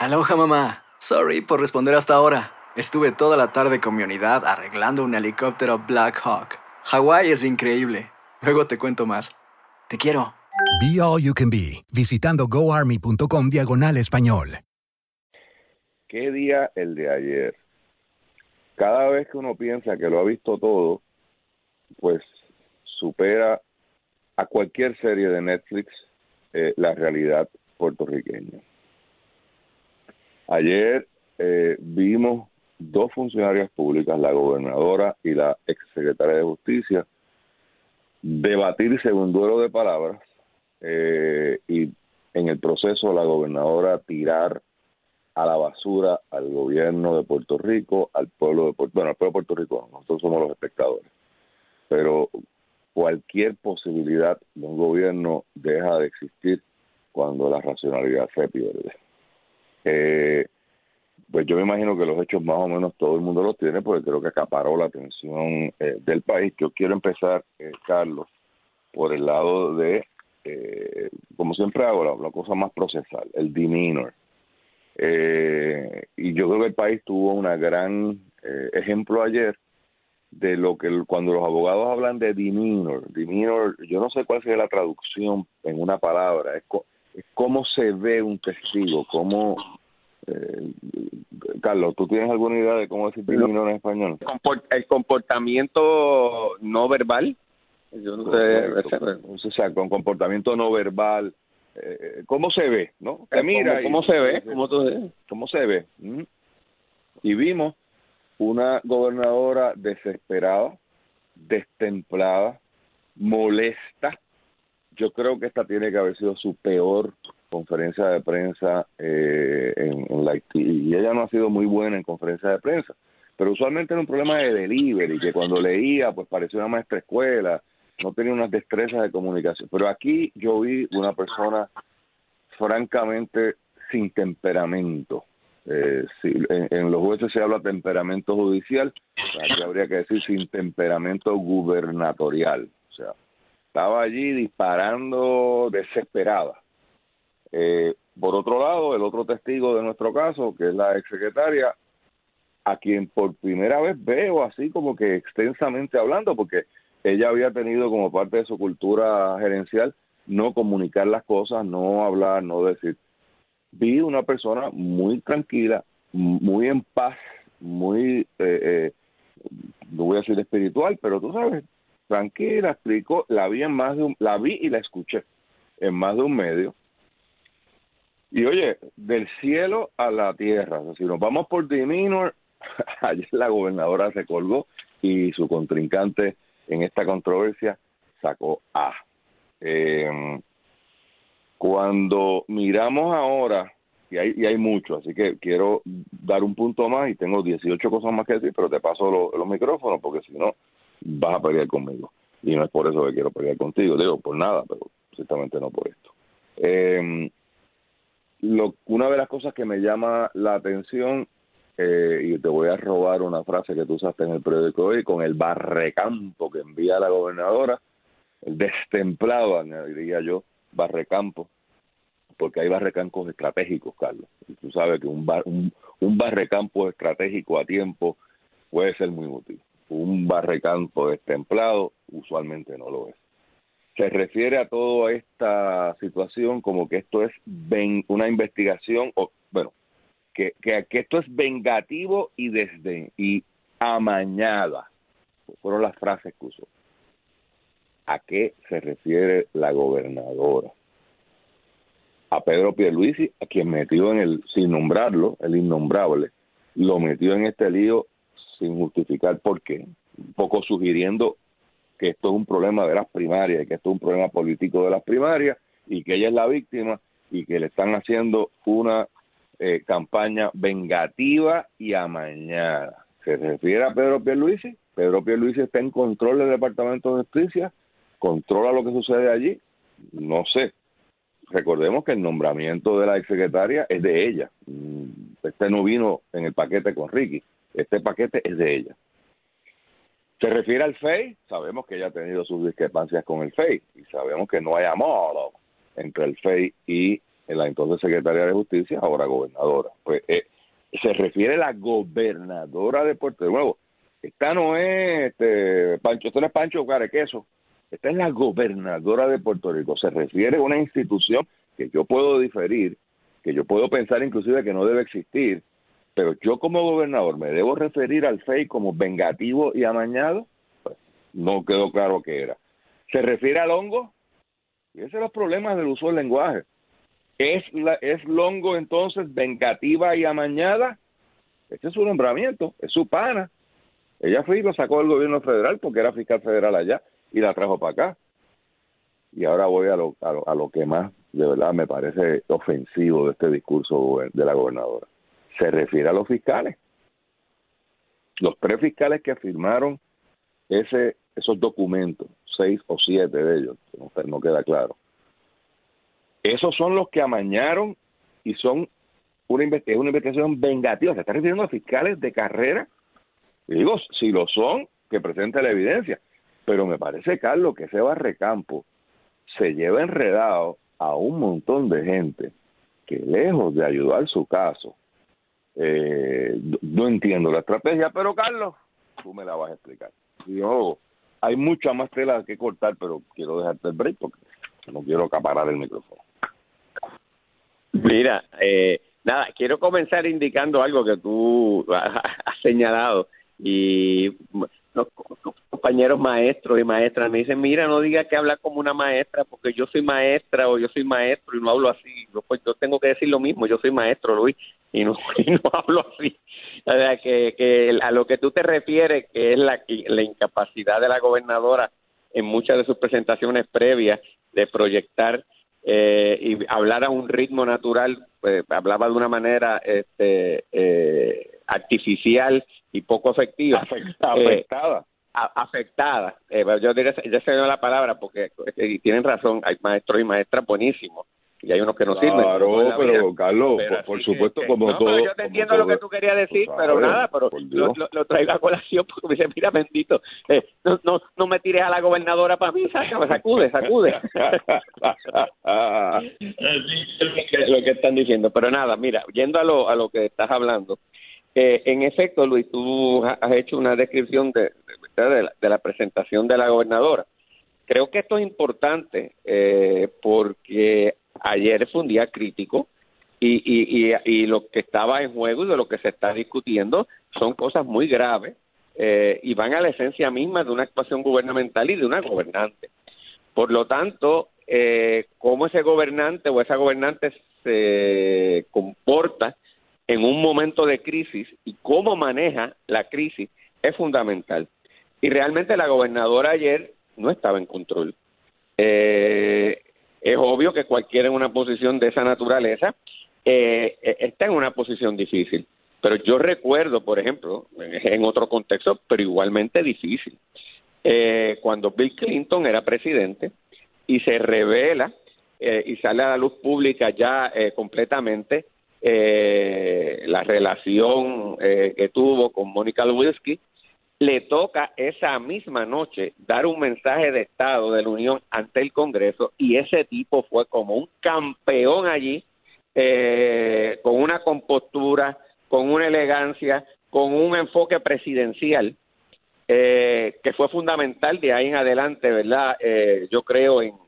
Aloha mamá. Sorry por responder hasta ahora. Estuve toda la tarde con mi unidad arreglando un helicóptero Black Hawk. Hawái es increíble. Luego te cuento más. Te quiero. Be All You Can Be, visitando goarmy.com diagonal español. ¿Qué día el de ayer? Cada vez que uno piensa que lo ha visto todo, pues supera a cualquier serie de Netflix eh, la realidad puertorriqueña. Ayer eh, vimos dos funcionarias públicas, la gobernadora y la exsecretaria de Justicia, debatirse un duelo de palabras eh, y en el proceso la gobernadora tirar a la basura al gobierno de Puerto Rico, al pueblo de Puerto bueno, al pueblo de Puerto Rico, nosotros somos los espectadores, pero cualquier posibilidad de un gobierno deja de existir cuando la racionalidad se pierde. Eh, pues yo me imagino que los hechos más o menos todo el mundo los tiene porque creo que acaparó la atención eh, del país. Yo quiero empezar, eh, Carlos, por el lado de, eh, como siempre hago, la, cosa más procesal, el demeanor. y yo creo que el país tuvo una gran ejemplo ayer de lo que cuando los abogados hablan de demeanor, demeanor, yo no sé cuál sería la traducción en una palabra, es cómo se ve un testigo, cómo eh, Carlos, ¿tú tienes alguna idea de cómo decir demeanor en español? El comportamiento no verbal. Yo no sé, o sea, con comportamiento no verbal, eh, ¿cómo se ve? ¿No? Que mira, ¿Cómo, se ve? ¿Cómo, ¿Cómo se ve? ¿Mm? Y vimos una gobernadora desesperada, destemplada, molesta. Yo creo que esta tiene que haber sido su peor conferencia de prensa eh, en, la y ella no ha sido muy buena en conferencia de prensa pero usualmente era un problema de delivery que cuando leía pues parecía una maestra escuela no tenía unas destrezas de comunicación. Pero aquí yo vi una persona francamente sin temperamento. Eh, en, los jueces se habla temperamento judicial aquí habría que decir sin temperamento gubernatorial o sea estaba allí disparando desesperada eh, por otro lado, el otro testigo de nuestro caso, que es la exsecretaria, a quien por primera vez veo así como que extensamente hablando, porque ella había tenido como parte de su cultura gerencial no comunicar las cosas, no hablar, no decir. Vi una persona muy tranquila, muy en paz, muy, eh, eh, no voy a decir espiritual, pero tú sabes, tranquila, explicó, la vi en más de un, la vi y la escuché en más de un medio y oye, del cielo a la tierra, si nos vamos por demeanor, ayer la gobernadora se colgó y su contrincante en esta controversia sacó A. Eh, cuando miramos ahora, y hay, y hay mucho, así que quiero dar un punto más y tengo 18 cosas más que decir, pero te paso los micrófonos porque si no vas a pelear conmigo. Y no es por eso que quiero pelear contigo, digo, por nada, pero ciertamente no por esto. Eh, lo, una de las cosas que me llama la atención, eh, y te voy a robar una frase que tú usaste en el periódico hoy, con el barrecampo que envía la gobernadora, el destemplado, diría yo, barrecampo, porque hay barrecampos estratégicos, Carlos. Y tú sabes que un, un, un barrecampo estratégico a tiempo puede ser muy útil. Un barrecampo destemplado usualmente no lo es se refiere a toda esta situación como que esto es una investigación, o bueno, que, que, esto es vengativo y desde y amañada. Fueron las frases que usó. ¿A qué se refiere la gobernadora? A Pedro Pierluisi, a quien metió en el, sin nombrarlo, el innombrable, lo metió en este lío sin justificar por qué, un poco sugiriendo que esto es un problema de las primarias, que esto es un problema político de las primarias y que ella es la víctima y que le están haciendo una eh, campaña vengativa y amañada. ¿Se refiere a Pedro Pierluisi? Pedro Pierluisi está en control del Departamento de Justicia, controla lo que sucede allí, no sé. Recordemos que el nombramiento de la exsecretaria es de ella. Mm, este no vino en el paquete con Ricky, este paquete es de ella. Se refiere al FEI, sabemos que ella ha tenido sus discrepancias con el FEI y sabemos que no hay amor entre el FEI y la entonces secretaria de Justicia, ahora gobernadora. Pues eh, se refiere a la gobernadora de Puerto. De nuevo, esta no es este, Pancho, esto no es Pancho Carequeso, esta es la gobernadora de Puerto Rico. Se refiere a una institución que yo puedo diferir, que yo puedo pensar inclusive que no debe existir, pero yo como gobernador me debo referir al FEI como vengativo y amañado, pues, no quedó claro qué era. Se refiere al hongo, y ese es los problemas del uso del lenguaje. ¿Es, la, ¿Es Longo entonces vengativa y amañada? Este es su nombramiento, es su pana. Ella fue y lo sacó del gobierno federal porque era fiscal federal allá y la trajo para acá. Y ahora voy a lo, a lo, a lo que más de verdad me parece ofensivo de este discurso de la gobernadora se refiere a los fiscales. Los tres fiscales que firmaron ese, esos documentos, seis o siete de ellos, no, queda claro, esos son los que amañaron y son una, una investigación vengativa. Se está refiriendo a fiscales de carrera. Y digo, si lo son, que presente la evidencia. Pero me parece, Carlos, que ese barrecampo se lleva enredado a un montón de gente que lejos de ayudar su caso, eh, no entiendo la estrategia, pero Carlos, tú me la vas a explicar. Yo, hay mucha más tela que cortar, pero quiero dejarte el break porque no quiero acaparar el micrófono. Mira, eh, nada, quiero comenzar indicando algo que tú has señalado y compañeros maestros y maestras me dicen, mira, no diga que habla como una maestra porque yo soy maestra o yo soy maestro y no hablo así. Pues yo tengo que decir lo mismo, yo soy maestro, Luis, y no, y no hablo así. Que, que a lo que tú te refieres, que es la, la incapacidad de la gobernadora en muchas de sus presentaciones previas de proyectar eh, y hablar a un ritmo natural, pues, hablaba de una manera este, eh, artificial y poco efectiva. Afectada. Afectada. Eh, yo diría, ya se la palabra porque y tienen razón, hay maestros y maestras buenísimos y hay unos que no claro, sirven. Claro, pero Carlos, por, supuesto, como todo. yo te entiendo lo que tú querías decir, pero nada, pero lo, lo, traigo a colación porque me dice, mira, bendito, eh, no, no, no me tires a la gobernadora para mí, sacude, sacude. lo que están diciendo, pero nada, mira, yendo a lo, a lo que estás hablando, eh, en efecto, Luis, tú has hecho una descripción de, de, la, de la presentación de la gobernadora. Creo que esto es importante eh, porque ayer fue un día crítico y, y, y, lo que estaba en juego y de lo que se está discutiendo son cosas muy graves eh, y van a la esencia misma de una actuación gubernamental y de una gobernante. Por lo tanto, eh, cómo ese gobernante o esa gobernante se comporta en un momento de crisis y cómo maneja la crisis es fundamental. Y realmente la gobernadora ayer no estaba en control. Eh, es obvio que cualquiera en una posición de esa naturaleza eh, eh, está en una posición difícil. Pero yo recuerdo, por ejemplo, en otro contexto, pero igualmente difícil, eh, cuando Bill Clinton era presidente y se revela eh, y sale a la luz pública ya eh, completamente eh, la relación eh, que tuvo con Mónica Lewinsky, le toca esa misma noche dar un mensaje de Estado de la Unión ante el Congreso y ese tipo fue como un campeón allí, eh, con una compostura, con una elegancia, con un enfoque presidencial eh, que fue fundamental de ahí en adelante, ¿verdad? Eh, yo creo en,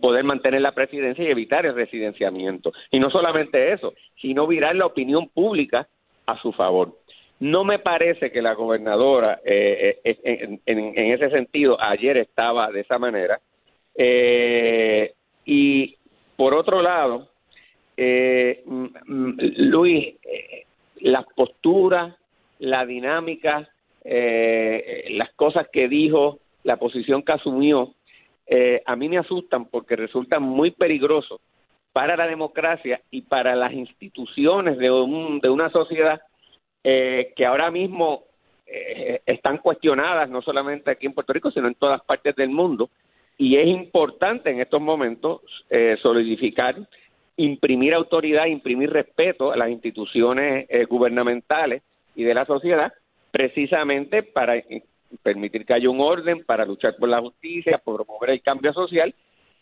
poder mantener la presidencia y evitar el residenciamiento. Y no solamente eso, sino virar la opinión pública a su favor. No me parece que la gobernadora, eh, eh, en, en, en, ese sentido, ayer estaba de esa manera. Eh, y por otro lado, eh, Luis, eh, las posturas, la dinámica, las cosas que dijo, la posición que asumió, a mí me asustan porque resultan muy peligrosos para la democracia y para las instituciones de, un, de una sociedad eh, que ahora mismo eh, están cuestionadas, no solamente aquí en Puerto Rico, sino en todas partes del mundo. Y es importante en estos momentos eh, solidificar, imprimir autoridad, imprimir respeto a las instituciones gubernamentales y de la sociedad, precisamente para permitir que haya un orden, para luchar por la justicia, por promover el cambio social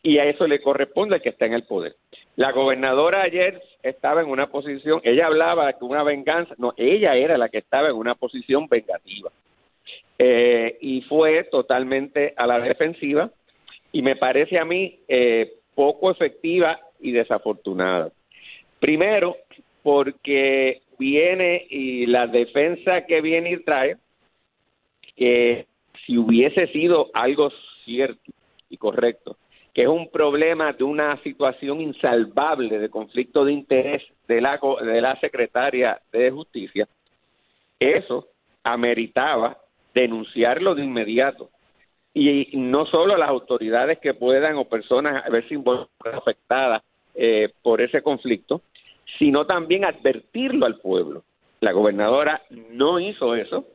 y a eso le corresponde al que está en el poder. La gobernadora ayer estaba en una posición, ella hablaba de una venganza, no, ella era la que estaba en una posición vengativa. Eh, y fue totalmente a la defensiva y me parece a mí eh, poco efectiva y desafortunada. Primero, porque viene y la defensa que viene y trae, que si hubiese sido algo cierto y correcto, que es un problema de una situación insalvable de conflicto de interés de la, de la secretaria de Justicia, eso ameritaba denunciarlo de inmediato. Y no solo las autoridades que puedan o personas verse afectadas eh, por ese conflicto, sino también advertirlo al pueblo. La gobernadora no hizo eso.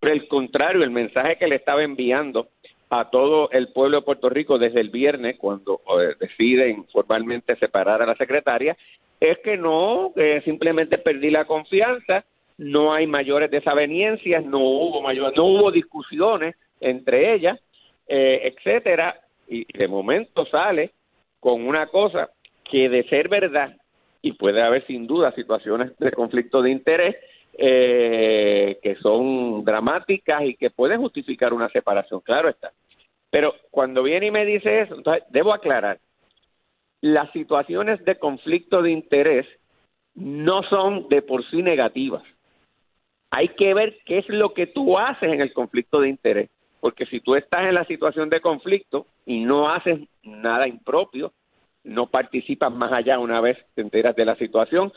Por el contrario, el mensaje que le estaba enviando a todo el pueblo de Puerto Rico desde el viernes, cuando eh, deciden formalmente separar a la secretaria, es que no, que simplemente perdí la confianza, no hay mayores desavenencias, no hubo mayor, no hubo discusiones entre ellas, eh, etcétera, y de momento sale con una cosa que de ser verdad y puede haber sin duda situaciones de conflicto de interés eh, que son dramáticas y que pueden justificar una separación, claro está. Pero cuando viene y me dice eso, entonces debo aclarar, las situaciones de conflicto de interés no son de por sí negativas. Hay que ver qué es lo que tú haces en el conflicto de interés, porque si tú estás en la situación de conflicto y no haces nada impropio, no participas más allá una vez te enteras de la situación,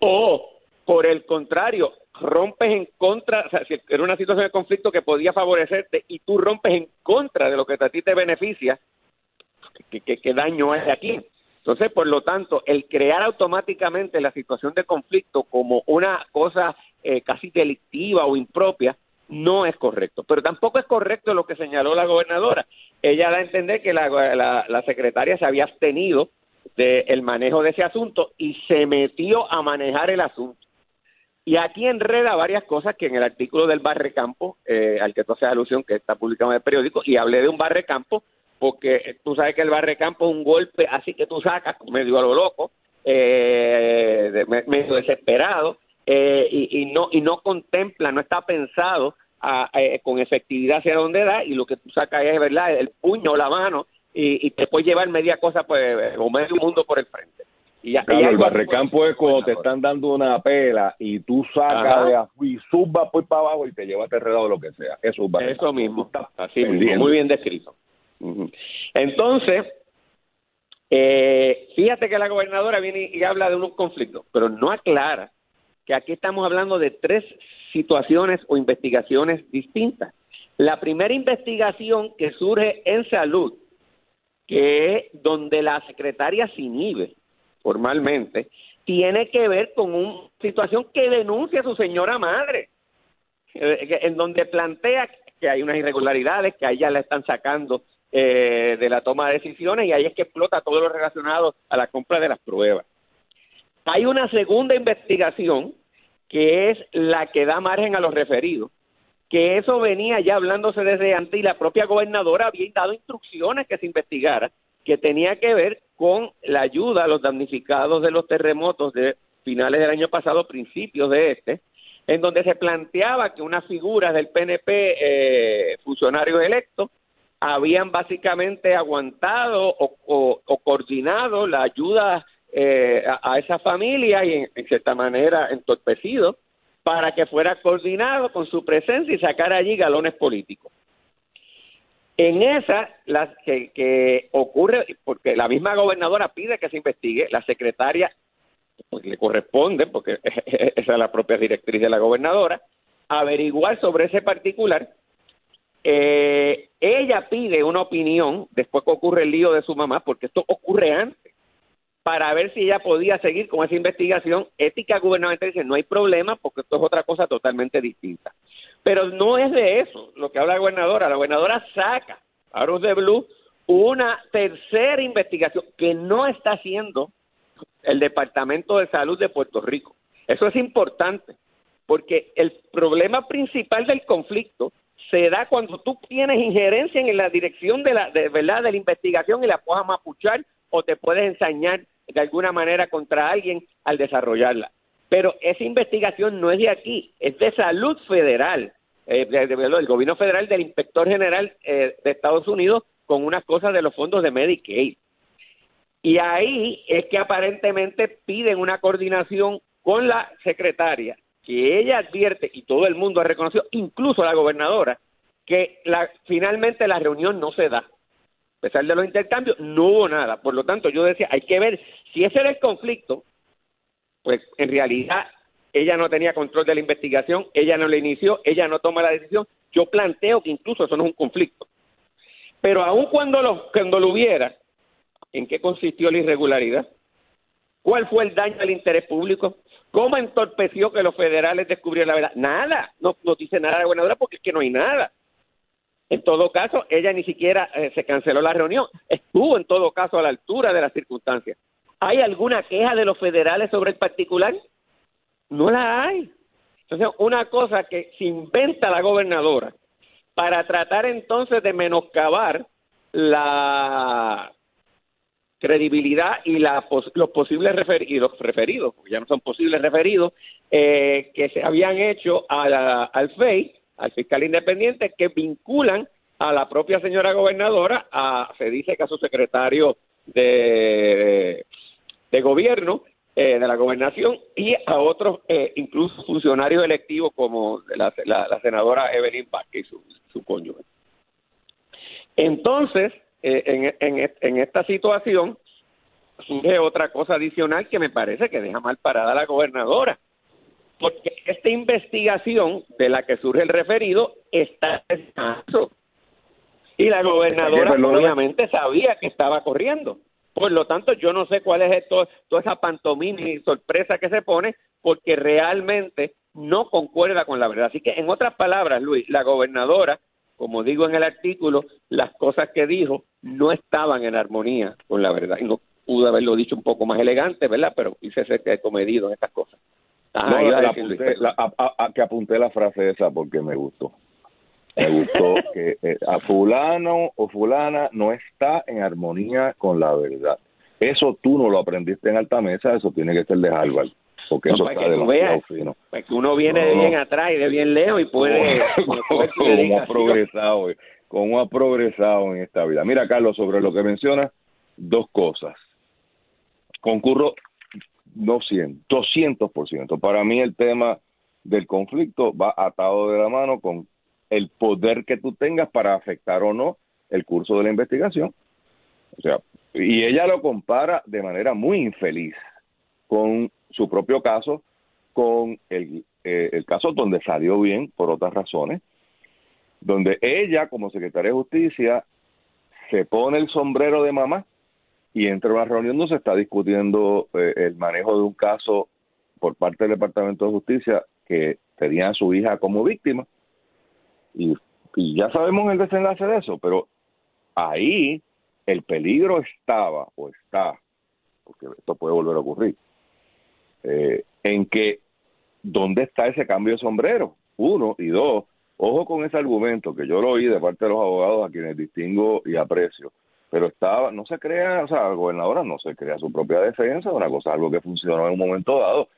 o por el contrario, rompes en contra, o sea, si era una situación de conflicto que podía favorecerte y tú rompes en contra de lo que a ti te beneficia, ¿qué, daño hay aquí? Entonces, por lo tanto, el crear automáticamente la situación de conflicto como una cosa eh, casi delictiva o impropia no es correcto. Pero tampoco es correcto lo que señaló la gobernadora. Ella da a entender que la, la secretaria se había abstenido del manejo de ese asunto y se metió a manejar el asunto. Y aquí enreda varias cosas que en el artículo del Barrecampo, eh, al que tú haces alusión, que está publicado en el periódico, y hablé de un Barrecampo, porque tú sabes que el Barrecampo es un golpe así que tú sacas medio a lo loco, eh, medio desesperado, eh, y, no y no contempla, no está pensado eh, con efectividad hacia dónde da, y lo que tú sacas es, ¿verdad?, el puño la mano, y, y te puede llevar media cosa pues, o medio mundo por el frente. Y, el barrecampo es cuando te están dando una pela y tú sacas de y subas por para abajo y te llevas enredado lo que sea. Eso es Eso mismo, así mismo, muy bien descrito. Entonces, eh, fíjate que la gobernadora viene y habla de unos conflictos, pero no aclara que aquí estamos hablando de tres situaciones o investigaciones distintas. La primera investigación que surge en salud, que es donde la secretaria se inhibe formalmente, tiene que ver con una situación que denuncia su señora madre, eh, en donde plantea que hay unas irregularidades, que a ella la están sacando eh, de la toma de decisiones y ahí es que explota todo lo relacionado a la compra de las pruebas. Hay una segunda investigación que es la que da margen a los referidos, que eso venía ya hablándose desde antes y la propia gobernadora había dado instrucciones que se investigara, que tenía que ver con la ayuda a los damnificados de los terremotos de finales del año pasado, principios de este, en donde se planteaba que unas figuras del PNP, eh, funcionarios electos, habían básicamente aguantado o, coordinado la ayuda eh, a, esa familia y en, cierta manera entorpecido para que fuera coordinado con su presencia y sacar allí galones políticos. En esa, las que, ocurre, porque la misma gobernadora pide que se investigue, la secretaria pues, le corresponde, porque esa es la propia directriz de la gobernadora, averiguar sobre ese particular. Eh, ella pide una opinión después que ocurre el lío de su mamá, porque esto ocurre antes. para ver si ella podía seguir con esa investigación. Ética gubernamental dice, no hay problema porque esto es otra cosa totalmente distinta. Pero no es de eso lo que habla la gobernadora. La gobernadora saca a de Blue una tercera investigación que no está haciendo el Departamento de Salud de Puerto Rico. Eso es importante, porque el problema principal del conflicto se da cuando tú tienes injerencia en la dirección de la de verdad de la investigación y la puedes mapuchar o te puedes ensañar de alguna manera contra alguien al desarrollarla. Pero esa investigación no es de aquí, es de salud federal, eh, del gobierno federal, del inspector general eh, de Estados Unidos, con unas cosas de los fondos de Medicaid. Y ahí es que aparentemente piden una coordinación con la secretaria, que ella advierte, y todo el mundo ha reconocido, incluso la gobernadora, que la, finalmente la reunión no se da. A pesar de los intercambios, no hubo nada. Por lo tanto, yo decía, hay que ver si ese era el conflicto, pues en realidad ella no tenía control de la investigación, ella no la inició, ella no toma la decisión. Yo planteo que incluso eso no es un conflicto. Pero aun cuando lo, cuando lo hubiera, ¿en qué consistió la irregularidad? ¿Cuál fue el daño al interés público? ¿Cómo entorpeció que los federales descubrieran la verdad? Nada, no, dice nada la gobernadora porque es que no hay nada. En todo caso, ella ni siquiera eh, se canceló la reunión, estuvo en todo caso a la altura de las circunstancias. ¿Hay alguna queja de los federales sobre el particular? No la hay. Entonces, una cosa que se inventa la gobernadora para tratar entonces de menoscabar la credibilidad y la, los posibles referidos, referidos, porque ya no son posibles referidos, eh, que se habían hecho al FEI, al fiscal independiente, que vinculan a la propia señora gobernadora, a, se dice que a su secretario de, de gobierno, eh, de la gobernación y a otros, eh, incluso funcionarios electivos como la, la, senadora Evelyn Vázquez y su, su cónyuge. Entonces, eh, en, en, en esta situación surge otra cosa adicional que me parece que deja mal parada a la gobernadora, porque esta investigación de la que surge el referido está en y la gobernadora obviamente sabía que estaba corriendo. Por lo tanto, yo no sé cuál es esto, toda esa pantomima y sorpresa que se pone, porque realmente no concuerda con la verdad. Así que, en otras palabras, Luis, la gobernadora, como digo en el artículo, las cosas que dijo no estaban en armonía con la verdad. Y no pudo haberlo dicho un poco más elegante, ¿verdad? Pero hice ser comedido en estas cosas. que apunté la frase esa porque me gustó. Me gustó que eh, a fulano o fulana no está en armonía con la verdad. Eso tú no lo aprendiste en alta mesa, eso tiene que ser de Harvard. Porque eso está demasiado fino. que uno viene de bien atrás y de bien lejos y puede... como ha progresado, cómo ha progresado en esta vida. Mira, Carlos, sobre lo que mencionas, dos cosas. Concurro no 100, 200%. Para mí el tema del conflicto va atado de la mano con el poder que tú tengas para afectar o no el curso de la investigación. O sea, y ella lo compara de manera muy infeliz con su propio caso, con el, eh, el caso donde salió bien por otras razones, donde ella como secretaria de justicia se pone el sombrero de mamá y entre una reunión donde se está discutiendo eh, el manejo de un caso por parte del Departamento de Justicia que tenía a su hija como víctima y, ya sabemos el desenlace de eso, pero ahí el peligro estaba o está, porque esto puede volver a ocurrir, eh, en que dónde está ese cambio de sombrero, uno, y dos, ojo con ese argumento que yo lo oí de parte de los abogados a quienes distingo y aprecio, pero estaba, no se crea, o sea, la gobernadora no se crea su propia defensa, una cosa, algo que funcionó en un momento dado.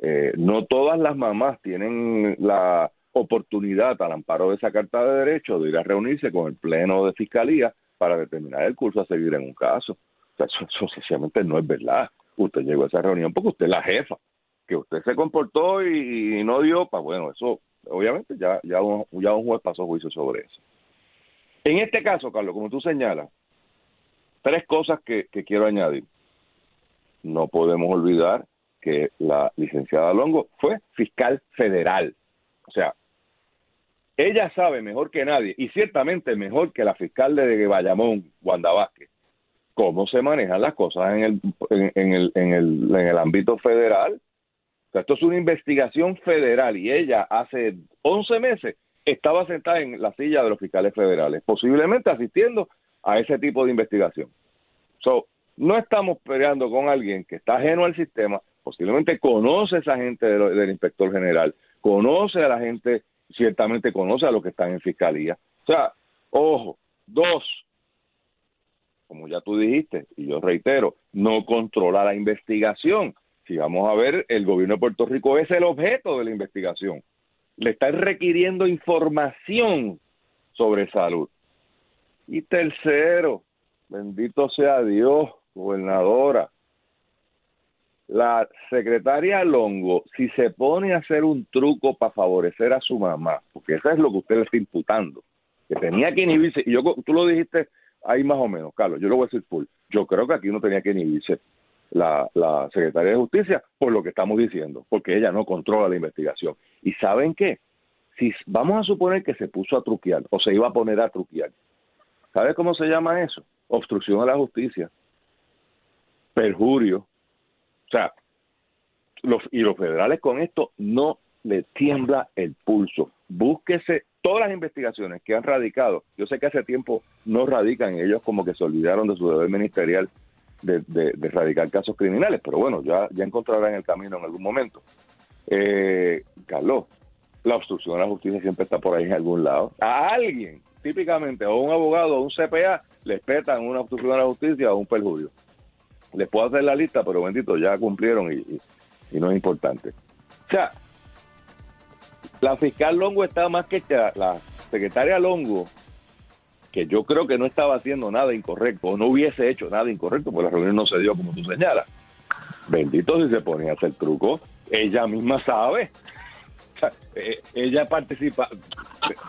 Eh, no todas las mamás tienen la oportunidad al amparo de esa carta de derecho de ir a reunirse con el pleno de fiscalía para determinar el curso a seguir en un caso. O sea, eso, sencillamente no es verdad. Usted llegó a esa reunión porque usted es la jefa. Que usted se comportó y, no dio, pues bueno, eso obviamente ya, ya, un, ya un juez pasó juicio sobre eso. En este caso, Carlos, como tú señalas, tres cosas que quiero añadir. No podemos olvidar que la licenciada Longo fue fiscal federal. O sea, ella sabe mejor que nadie, y ciertamente mejor que la fiscal de Bayamón, Wanda Vázquez, cómo se manejan las cosas en el, en, el, en, el, en el ámbito federal. esto es una investigación federal y ella hace 11 meses estaba sentada en la silla de los fiscales federales, posiblemente asistiendo a ese tipo de investigación. So, no estamos peleando con alguien que está ajeno al sistema, posiblemente conoce a esa gente del inspector general, conoce a la gente, ciertamente conoce a los que están en fiscalía. O sea, ojo, dos, como ya tú dijiste, y yo reitero, no controla la investigación. Si vamos a ver, el gobierno de Puerto Rico es el objeto de la investigación. Le está requiriendo información sobre salud. Y tercero, bendito sea Dios, gobernadora, la secretaria Longo, si se pone a hacer un truco para favorecer a su mamá, porque eso es lo que usted le está imputando, que tenía que inhibirse, y yo, tú lo dijiste ahí más o menos, Carlos, yo lo voy a decir full, yo creo que aquí no tenía que inhibirse la, secretaria de Justicia por lo que estamos diciendo, porque ella no controla la investigación. ¿Y saben qué? Si vamos a suponer que se puso a truquear o se iba a poner a truquear, ¿sabe cómo se llama eso? Obstrucción a la justicia, perjurio, sea, los, y los federales con esto no le tiembla el pulso. Búsquese todas las investigaciones que han radicado, yo sé que hace tiempo no radican, ellos como que se olvidaron de su deber ministerial de, de, radicar casos criminales, pero bueno, ya, ya encontrarán el camino en algún momento. Eh, Carlos, la obstrucción a la justicia siempre está por ahí en algún lado. A alguien, típicamente, o un abogado o un CPA, les petan una obstrucción a la justicia o un perjurio. Les puedo hacer la lista, pero bendito, ya cumplieron y, no es importante. O sea, la fiscal Longo estaba más que la secretaria Longo, que yo creo que no estaba haciendo nada incorrecto, o no hubiese hecho nada incorrecto, porque la reunión no se dio como tú señalas. Bendito si se ponía a hacer truco, ella misma sabe. Eh, ella participa,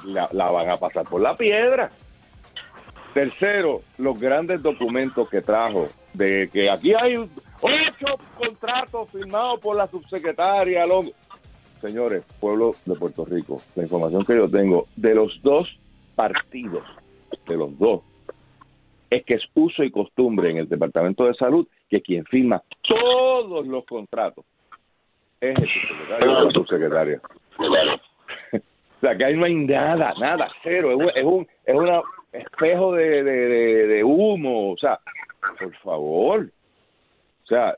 la van a pasar por la piedra. Tercero, los grandes documentos que trajo, de que aquí hay ocho contratos firmados por la subsecretaria Longo señores, pueblo de Puerto Rico, la información que yo tengo de los dos partidos, de los dos, es que es uso y costumbre en el Departamento de Salud que quien firma todos los contratos es el subsecretario o la subsecretaria. o sea, que ahí no hay nada, nada, cero, es un, es un, es un espejo de, de humo, o sea, por favor, o sea,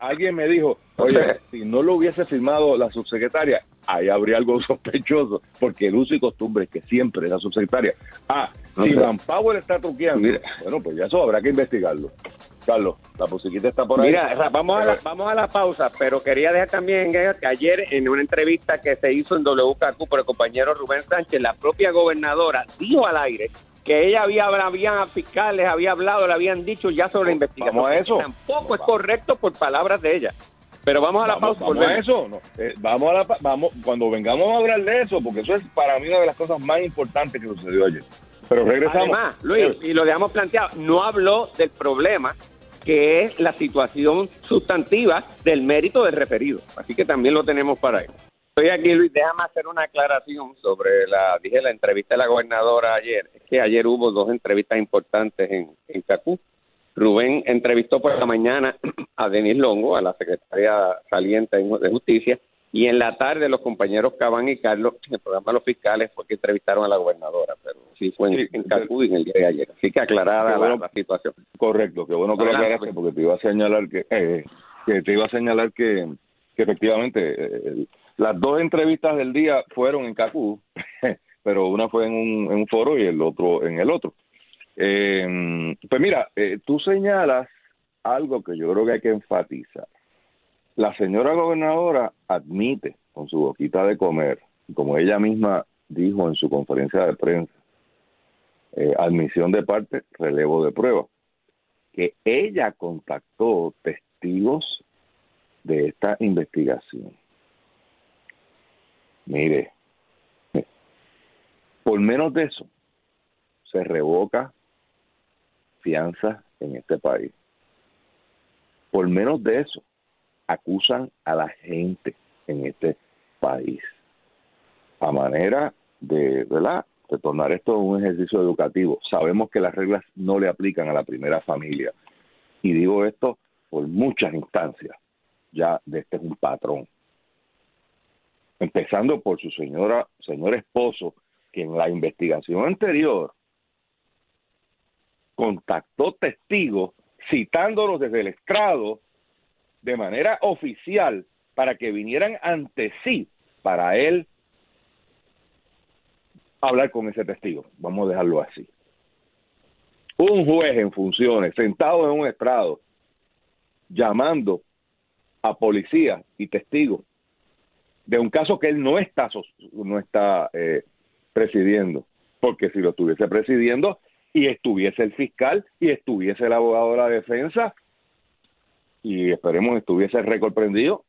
alguien me dijo, oye, si no lo hubiese firmado la subsecretaria, ahí habría algo sospechoso, porque el uso y costumbre es que siempre es la subsecretaria. Ah, si Van Power está truqueando, bueno, pues ya eso habrá que investigarlo. Carlos, la musiquita está por ahí. Mira, vamos a, la, vamos a la pausa, pero quería dejar también que ayer en una entrevista que se hizo en WKQ por el compañero Rubén Sánchez, la propia gobernadora dijo al aire que ella había, habían fiscales, había hablado, le habían dicho ya sobre la investigación. Vamos a eso. Tampoco es correcto por palabras de ella. Pero vamos a la pausa. Vamos a eso. Eh, vamos a la, vamos, cuando vengamos a hablar de eso, porque eso es para mí una de las cosas más importantes que sucedió ayer. Pero regresamos. Además, Luis, y lo dejamos planteado, no habló del problema que es la situación sustantiva del mérito del referido. Así que también lo tenemos para ahí. Estoy aquí, Luis, déjame hacer una aclaración sobre la, dije, la entrevista de la gobernadora ayer. Es que ayer hubo dos entrevistas importantes en, en Cacú. Rubén entrevistó por la mañana a Denis Longo, a la secretaria saliente de Justicia, y en la tarde los compañeros Cabán y Carlos, en el programa de los fiscales, fue que entrevistaron a la gobernadora, pero sí fue en, Cacú en el día de ayer. Así que aclarada la, situación. Correcto, qué bueno que lo aclaraste, porque te iba a señalar que, eh, que te iba a señalar que, que efectivamente... Eh, las dos entrevistas del día fueron en Cacú, pero una fue en un, foro y el otro en el otro. Eh, pues mira, eh, tú señalas algo que yo creo que hay que enfatizar. La señora gobernadora admite con su boquita de comer, como ella misma dijo en su conferencia de prensa, eh, admisión de parte, relevo de prueba, que ella contactó testigos de esta investigación Mire, por menos de eso se revoca fianza en este país. Por menos de eso acusan a la gente en este país a manera de, ¿verdad? de tornar esto un ejercicio educativo. Sabemos que las reglas no le aplican a la primera familia. Y digo esto por muchas instancias. Ya de este es un patrón. Empezando por su señora, señor esposo, que en la investigación anterior contactó testigos citándolos desde el estrado de manera oficial para que vinieran ante sí para él hablar con ese testigo. Vamos a dejarlo así. Un juez en funciones, sentado en un estrado, llamando a policía y testigos de un caso que él no está no está eh, presidiendo, porque si lo estuviese presidiendo y estuviese el fiscal y estuviese el abogado de la defensa y esperemos estuviese el récord prendido,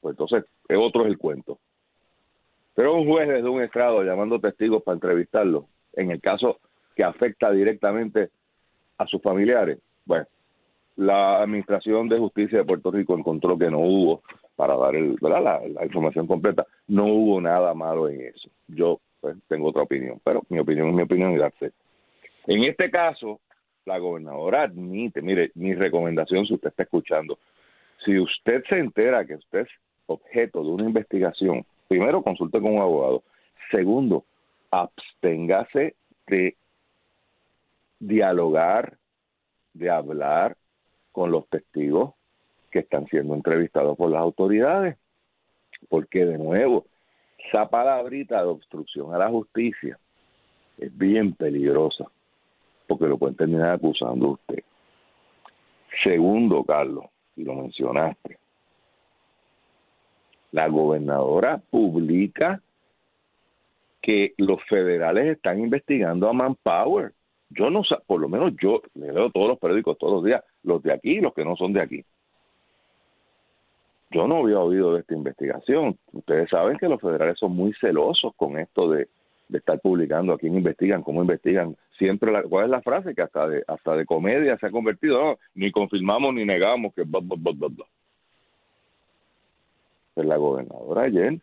pues entonces otro es el cuento. Pero un juez desde un estrado llamando testigos para entrevistarlo, en el caso que afecta directamente a sus familiares, bueno, la Administración de Justicia de Puerto Rico encontró que no hubo, para dar el, La, información completa, no hubo nada malo en eso. Yo pues, tengo otra opinión, pero mi opinión es mi opinión y darse. En este caso, la gobernadora admite, mire, mi recomendación si usted está escuchando, si usted se entera que usted es objeto de una investigación primero consulte con un abogado. Segundo, absténgase de dialogar, de hablar con los testigos que están siendo entrevistados por las autoridades. Porque de nuevo, esa palabrita de obstrucción a la justicia es bien peligrosa, porque lo pueden terminar acusando usted. Segundo, Carlos, y lo mencionaste, la gobernadora publica que los federales están investigando a Manpower. Yo no sé, por lo menos yo le leo todos los periódicos todos los días, los de aquí y los que no son de aquí. Yo no había oído de esta investigación. Ustedes saben que los federales son muy celosos con esto de, estar publicando a quién investigan, cómo investigan. Siempre, la, ¿cuál es la frase? Que hasta de, hasta de comedia se ha convertido, ni confirmamos ni negamos que... Pues la gobernadora ayer,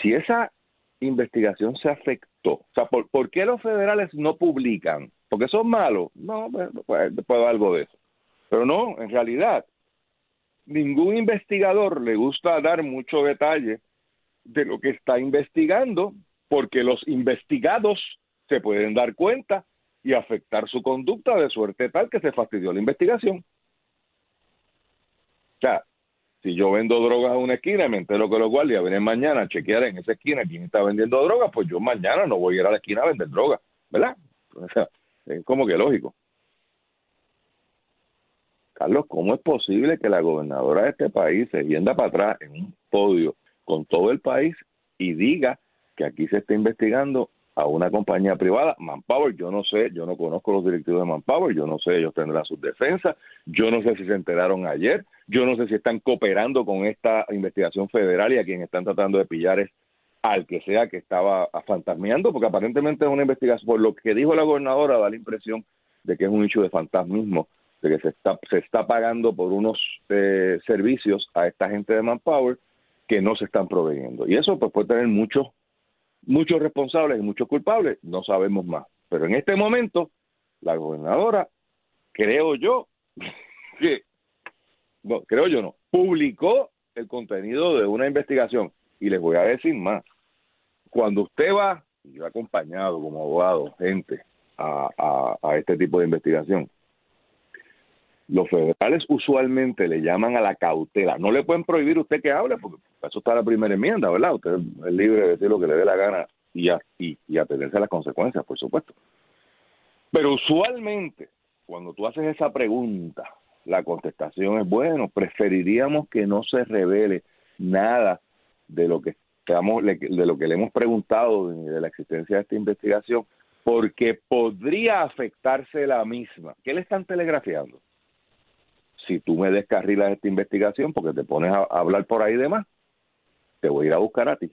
si esa investigación se afectó, o sea, ¿por, qué los federales no publican? ¿Porque son malos? No, pues, pues, algo de eso. Pero no, en realidad, ningún investigador le gusta dar mucho detalle de lo que está investigando, porque los investigados se pueden dar cuenta y afectar su conducta de suerte tal que se fastidió la investigación. O sea, si yo vendo drogas a una esquina me entero que los guardias vienen mañana a chequear en esa esquina quién está vendiendo drogas, pues yo mañana no voy a ir a la esquina a vender drogas, ¿verdad? O sea, es como que lógico. Carlos, ¿cómo es posible que la gobernadora de este país se yenda para atrás en un podio con todo el país y diga que aquí se está investigando a una compañía privada, Manpower, yo no sé, yo no conozco los directivos de Manpower, yo no sé, ellos tendrán sus defensas, yo no sé si se enteraron ayer, yo no sé si están cooperando con esta investigación federal y a quien están tratando de pillar es al que sea que estaba fantasmeando, porque aparentemente es una investigación, por lo que dijo la gobernadora, da la impresión de que es un hecho de fantasmismo, de que se está, se está pagando por unos eh, servicios a esta gente de Manpower que no se están proveyendo. Y eso pues puede tener muchos muchos responsables y muchos culpables, no sabemos más. Pero en este momento, la gobernadora, creo yo, que, no, creo yo no, publicó el contenido de una investigación. Y les voy a decir más. Cuando usted va, y yo acompañado como abogado, gente, a, a, a este tipo de investigación, los federales usualmente le llaman a la cautela. No le pueden prohibir usted que hable, porque eso está la primera enmienda, ¿verdad? Usted es libre de decir lo que le dé la gana y, a, y, y atenderse a las consecuencias, por supuesto. Pero usualmente, cuando tú haces esa pregunta, la contestación es, bueno, preferiríamos que no se revele nada de lo que estamos, de lo que le hemos preguntado de la existencia de esta investigación, porque podría afectarse la misma. ¿Qué le están telegrafiando? Si tú me descarrilas esta investigación porque te pones a, hablar por ahí de más, te voy a ir a buscar a ti.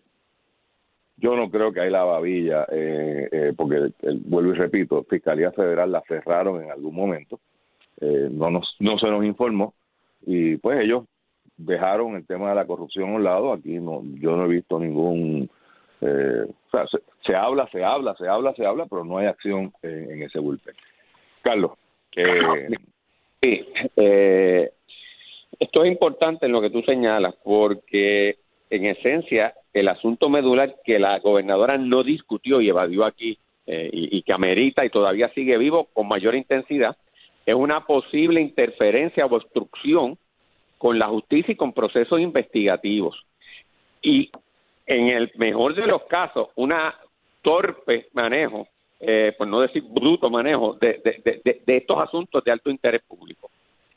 Yo no creo que hay la babilla, eh, eh, porque vuelvo y repito, Fiscalía Federal la cerraron en algún momento, eh, no, nos, no se nos informó y pues ellos dejaron el tema de la corrupción a un lado. Aquí no, yo no he visto ningún, o sea, se habla, se habla, se habla, se habla, pero no hay acción eh, en ese bullpen. Carlos, eh, eh, esto es importante en lo que tú señalas, porque en esencia el asunto medular que la gobernadora no discutió y evadió aquí eh, y, que amerita y todavía sigue vivo con mayor intensidad es una posible interferencia o obstrucción con la justicia y con procesos investigativos. Y en el mejor de los casos, una torpe manejo, eh, por no decir bruto manejo, de, de estos asuntos de alto interés público.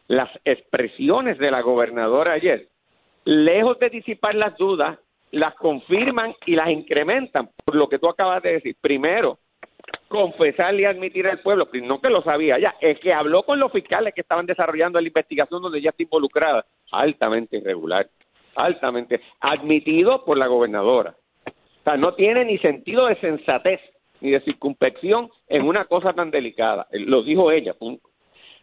Las expresiones de la gobernadora ayer, lejos de disipar las dudas, las confirman y las incrementan, por lo que tú acabas de decir. Primero, confesarle y admitir al pueblo, no que lo sabía ya, es que habló con los fiscales que estaban desarrollando la investigación donde ella está involucrada, altamente irregular, altamente, admitido por la gobernadora. O sea, no tiene ni sentido de sensatez ni de circunspección en una cosa tan delicada. Lo dijo ella, punto.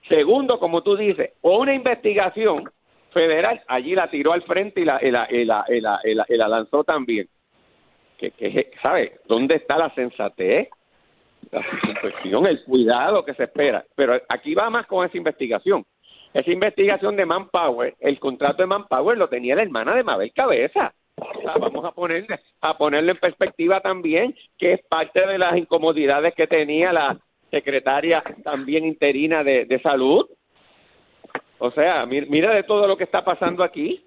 Segundo, como tú dices, o una investigación federal, allí la tiró al frente y la, y la, y la, y la, y la, lanzó también. Que, que, ¿Sabe? ¿Dónde está la sensatez? La circunspección, el cuidado que se espera. Pero aquí va más con esa investigación. Esa investigación de Manpower, el contrato de Manpower lo tenía la hermana de Mabel Cabeza. O sea, vamos a ponerle, a ponerle en perspectiva también que es parte de las incomodidades que tenía la secretaria también interina de, de salud. O sea, mira de todo lo que está pasando aquí.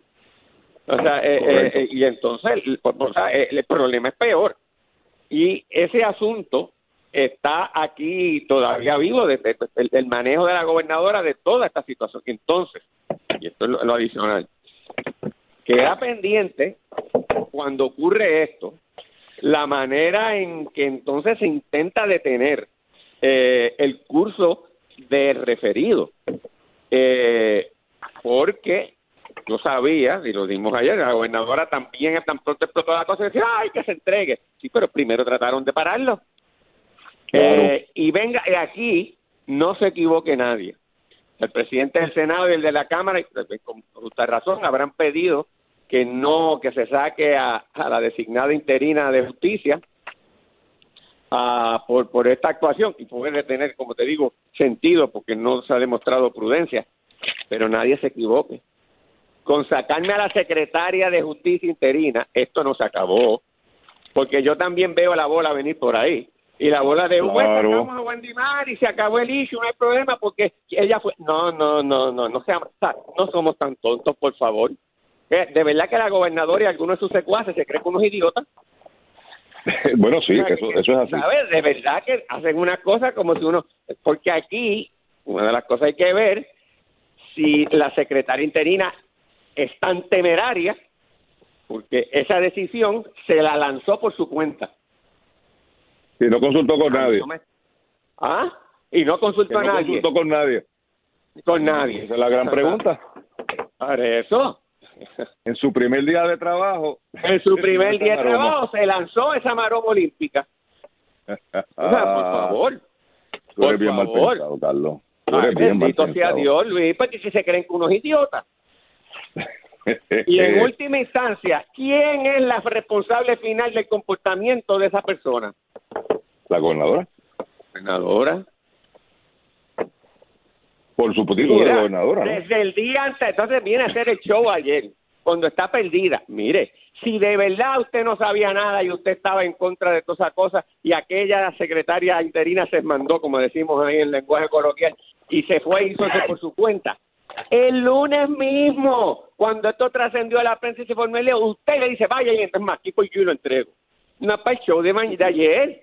O sea, eh, eh, y entonces el, o sea, el problema es peor. Y ese asunto está aquí todavía vivo desde el, el, manejo de la gobernadora de toda esta situación. Entonces, y esto es lo, lo adicional, queda pendiente cuando ocurre esto, la manera en que entonces se intenta detener eh, el curso del referido. Eh, porque yo sabía, y lo dimos ayer, la gobernadora también tan pronto explotó la cosa y decía, ¡ay, que se entregue! Sí, pero primero trataron de pararlo. Claro. Eh, y venga, aquí no se equivoque nadie. El presidente del Senado y el de la Cámara, con justa razón, habrán pedido que no, que se saque a, a la designada interina de justicia uh, por, por esta actuación y puede tener, como te digo, sentido porque no se ha demostrado prudencia, pero nadie se equivoque. Con sacarme a la secretaria de justicia interina, esto no se acabó, porque yo también veo la bola venir por ahí. Y la bola de claro. bueno, a Wendy Mar y se acabó el issue, no hay problema porque ella fue. No, no, no, no, no, seamos, no somos tan tontos, por favor. De verdad que la gobernadora y algunos de sus secuaces se creen unos idiotas. bueno, sí, que eso, eso es así. ¿Sabes? De verdad que hacen una cosa como si uno. Porque aquí, una de las cosas hay que ver si la secretaria interina es tan temeraria, porque esa decisión se la lanzó por su cuenta. Y no consultó con nadie. ¿Ah? Y no consultó no a nadie. consultó con nadie. Con nadie. Esa es la gran pregunta. Para eso. En su primer día de trabajo. En su primer día de trabajo se lanzó esa maroma olímpica. o sea, por favor. Tú eres por bien mal favor. pensado, Carlos. Tú Ay, eres bien mal bendito sea. Dios, Luis, porque si se creen que unos idiotas. Y en última instancia, ¿quién es la responsable final del comportamiento de esa persona? La gobernadora. Senadora. Por su título de Mira, gobernadora. ¿no? Desde el día antes, entonces viene a hacer el show ayer, cuando está perdida. Mire, si de verdad usted no sabía nada y usted estaba en contra de todas esas cosas y aquella secretaria interina se mandó, como decimos ahí en lenguaje coloquial, y se fue y hizo eso por su cuenta. El lunes mismo, cuando esto trascendió a la prensa y se formó el lío, usted le dice, vaya y entonces más, aquí pues yo lo entrego. Una para el show de, de ayer.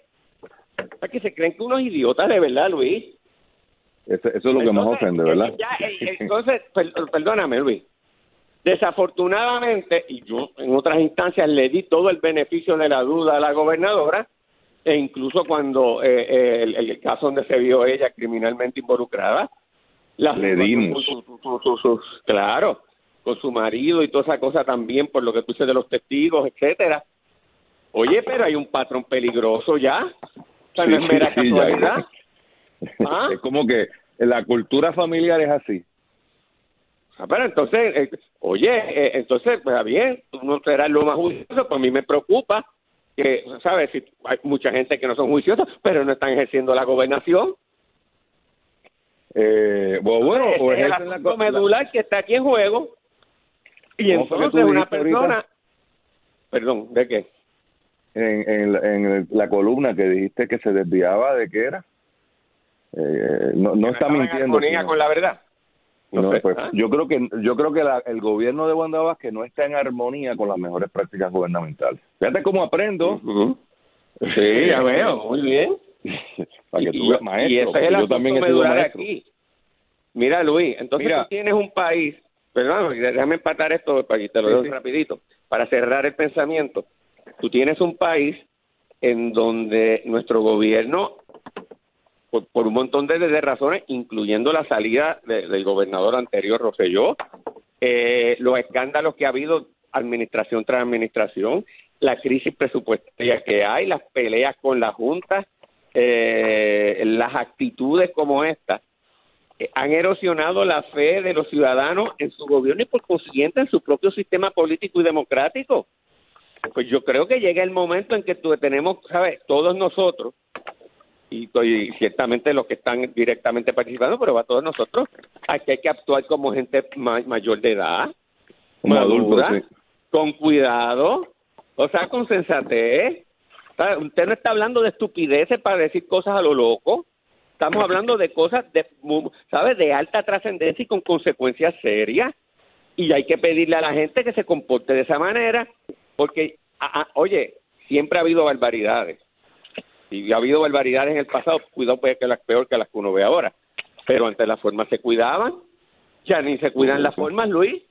Sea, que se creen que unos idiotas de verdad, Luis. Eso, eso es lo que más Entonces, ofende, ¿verdad? ya, eh, entonces, per- perdóname, Luis. Desafortunadamente, y yo en otras instancias le di todo el beneficio de la duda a la gobernadora, e incluso cuando eh, eh, el, el caso donde se vio ella criminalmente involucrada, la Le dimos. su- su- su- su- su- claro, con su marido y toda esa cosa también, por lo que tú dices de los testigos, etcétera. Oye, pero hay un patrón peligroso ya. O sea, no es mera sí, ya. ¿Ah? Es como que la cultura familiar es así. Ah, pero entonces, eh, oye, eh, entonces, pues bien, no serás lo más justo, pues a mí me preocupa que, ¿sabes? Hay mucha gente que no son juiciosos, pero no están ejerciendo la gobernación. Eh, bueno, bueno o es el la, medular que está aquí en juego. Y entonces una persona... Perdón, ¿de qué? En, en, la columna que dijiste que se desviaba de qué era. Eh, no, no está mintiendo. con la verdad. Pues, ¿ah? Yo creo que yo creo que el gobierno de Wanda que no está en armonía con las mejores prácticas gubernamentales. Fíjate cómo aprendo. Sí, ya veo, muy bien. Para que tú veas maestro. Y ese es el yo también aquí. Mira, Luis, entonces tú tienes un país, perdón, déjame empatar esto para que te lo rapidito, para cerrar el pensamiento. Tú tienes un país en donde nuestro gobierno por, un montón de, razones, incluyendo la salida del gobernador anterior, Roselló, eh, los escándalos que ha habido administración tras administración, la crisis presupuestaria que hay, las peleas con la Junta, eh, las actitudes como esta, eh, han erosionado la fe de los ciudadanos en su gobierno y por consiguiente en su propio sistema político y democrático. Pues yo creo que llega el momento en que tenemos, ¿sabes? Todos nosotros y, ciertamente los que están directamente participando, pero va a todos nosotros. Aquí hay que actuar como gente mayor de edad, madura, con cuidado, o sea, con sensatez. Usted no está hablando de estupideces para decir cosas a lo loco. Estamos hablando de cosas, de, ¿sabes?, de alta trascendencia y con consecuencias serias. Y hay que pedirle a la gente que se comporte de esa manera, porque, oye, siempre ha habido barbaridades y ha habido barbaridades en el pasado, cuidado puede que las peor que las que uno ve ahora. Pero antes las formas se cuidaban, ya ni se cuidan las formas, Luis.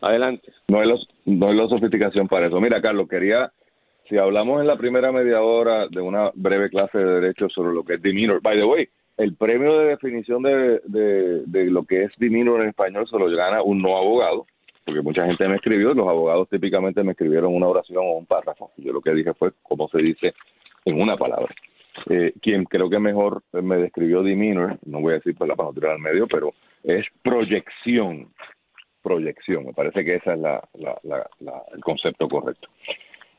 Adelante. No hay, los, no hay la sofisticación para eso. Mira, Carlos, quería, si hablamos en la primera media hora de una breve clase de derecho sobre lo que es demeanor, by the way, el premio de definición de, de, de lo que es demeanor en español se lo gana un no abogado, porque mucha gente me escribió, los abogados típicamente me escribieron una oración o un párrafo. Yo lo que dije fue cómo se dice en una palabra. Eh, quien creo que mejor me describió demeanor, no voy a decir por la para al medio, pero es proyección. Proyección, me parece que ese es la, el concepto correcto.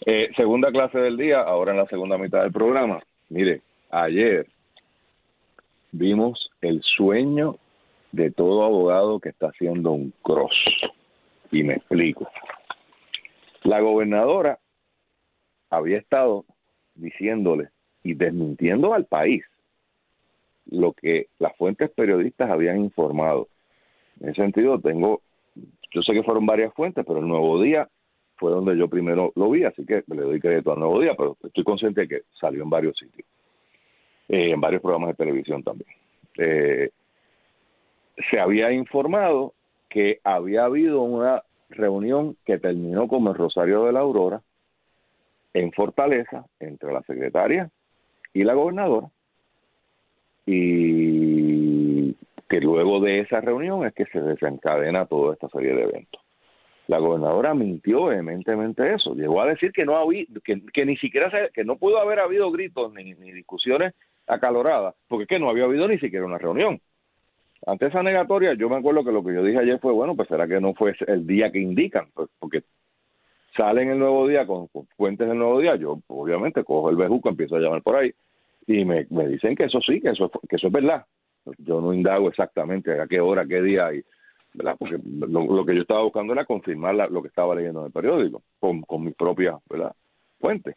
Eh, segunda clase del día, ahora en la segunda mitad del programa. Mire, ayer vimos el sueño de todo abogado que está haciendo un cross. Y me explico. La gobernadora había estado diciéndole y desmintiendo al país lo que las fuentes periodistas habían informado. En ese sentido, tengo, yo sé que fueron varias fuentes, pero el Nuevo Día fue donde yo primero lo vi, así que le doy crédito al Nuevo Día, pero estoy consciente de que salió en varios sitios, eh, en varios programas de televisión también. Eh, se había informado que había habido una reunión que terminó como el Rosario de la Aurora, en Fortaleza entre la secretaria y la gobernadora y que luego de esa reunión es que se desencadena toda esta serie de eventos. La gobernadora mintió vehementemente eso, llegó a decir que no había, que, que ni siquiera se, que no pudo haber habido gritos ni, discusiones acaloradas, porque es que no había habido ni siquiera una reunión. Ante esa negatoria, yo me acuerdo que lo que yo dije ayer fue, bueno, pues será que no fue el día que indican, pues, porque salen el nuevo día con, fuentes del nuevo día, yo obviamente cojo el bejuco, empiezo a llamar por ahí y me, me dicen que eso sí, que eso, que eso es verdad. Yo no indago exactamente a qué hora, qué día, y, ¿verdad? porque lo, que yo estaba buscando era confirmar lo que estaba leyendo en el periódico con, con mi propia ¿verdad? fuente.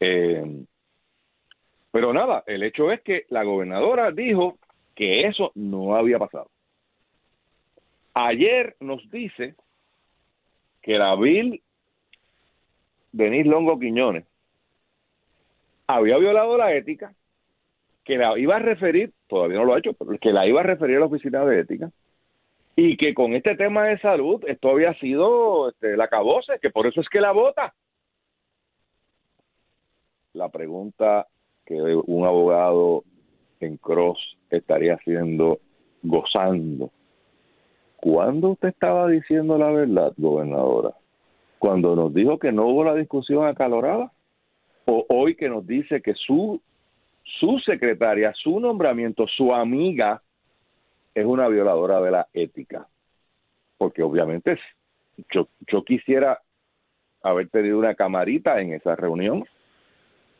Eh, pero nada, el hecho es que la gobernadora dijo que eso no había pasado. Ayer nos dice que la Bill Denis Longo Quiñones había violado la ética, que la iba a referir, todavía no lo ha hecho, pero que la iba a referir a la oficina de ética, y que con este tema de salud esto había sido este, la cabose, que por eso es que la vota. La pregunta que un abogado en Cross estaría haciendo, gozando. ¿Cuándo usted estaba diciendo la verdad, gobernadora? Cuando nos dijo que no hubo la discusión acalorada, o hoy que nos dice que su, su secretaria, su nombramiento, su amiga, es una violadora de la ética. Porque obviamente yo, yo quisiera haber tenido una camarita en esa reunión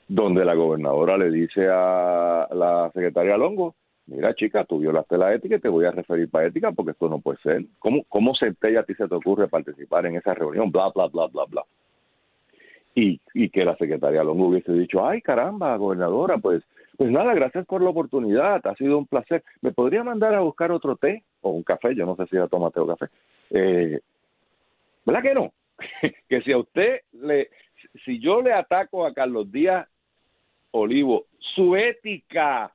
donde la gobernadora le dice a la secretaria Longo, mira chica, tú violaste la ética y te voy a referir para ética porque esto no puede ser. ¿Cómo, cómo se te a ti se te ocurre participar en esa reunión? Bla, bla, bla, bla, bla. Y, y que la secretaria Longo hubiese dicho, ay caramba, gobernadora, pues, pues nada, gracias por la oportunidad, ha sido un placer. ¿Me podría mandar a buscar otro té o un café? Yo no sé si ella toma té o café. Eh, ¿Verdad que no? que si a usted le, si yo le ataco a Carlos Díaz Olivo, su ética,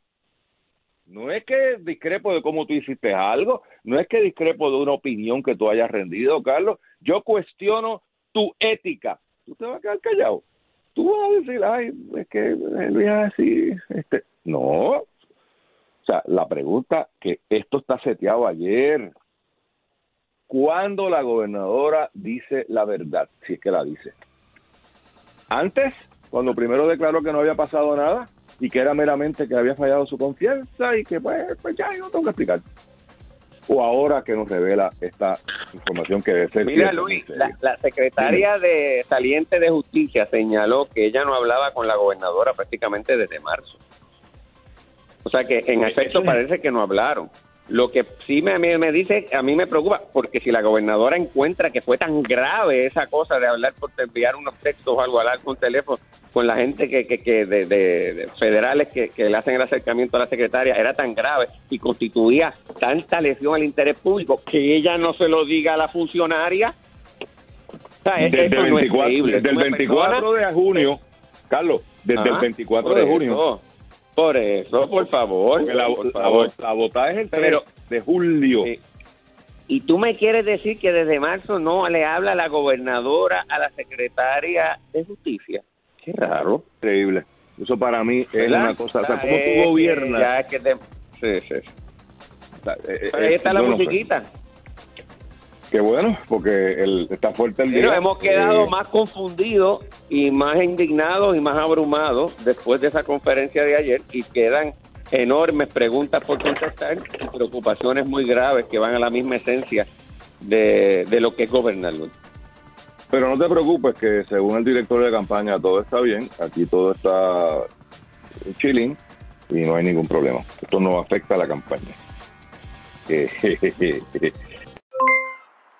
no es que discrepo de cómo tú hiciste algo, no es que discrepo de una opinión que tú hayas rendido, Carlos, yo cuestiono tu ética. Tú te vas a quedar callado. Tú vas a decir, ay, es que Luis así, este, no. O sea, la pregunta que esto está seteado ayer, cuando la gobernadora dice la verdad, si es que la dice. Antes, cuando primero declaró que no había pasado nada y que era meramente que había fallado su confianza y que pues, pues ya no tengo que explicar. O ahora que nos revela esta información que debe ser. Mira, Luis, la, la, secretaria de saliente de justicia señaló que ella no hablaba con la gobernadora prácticamente desde marzo. O sea que en efecto parece que no hablaron. Lo que sí me, me, dice, a mí me preocupa, porque si la gobernadora encuentra que fue tan grave esa cosa de hablar por enviar unos textos o algo, hablar con teléfono con la gente que, que, de, de, federales que, que, le hacen el acercamiento a la secretaria, era tan grave y constituía tanta lesión al interés público que ella no se lo diga a la funcionaria. O sea, desde eso 24, no es creíble. Desde el 24 de junio, Carlos, desde el 24 de junio. Por eso, por favor. la, por favor. La, votada es el 3 de julio. Eh, y tú me quieres decir que desde marzo no le habla la gobernadora a la secretaria de justicia. Qué raro. Increíble. Eso para mí es una cosa. O sea, ¿cómo tú gobiernas? Ya es que te... Sí, sí. Sea, eh, ahí eh, está la musiquita. Qué bueno, porque el, está fuerte el día. Pero hemos quedado eh, más confundidos y más indignados y más abrumados después de esa conferencia de ayer y quedan enormes preguntas por contestar y preocupaciones muy graves que van a la misma esencia de, de lo que es gobernarlo. Pero no te preocupes que según el director de campaña todo está bien, aquí todo está chilling y no hay ningún problema. Esto no afecta a la campaña.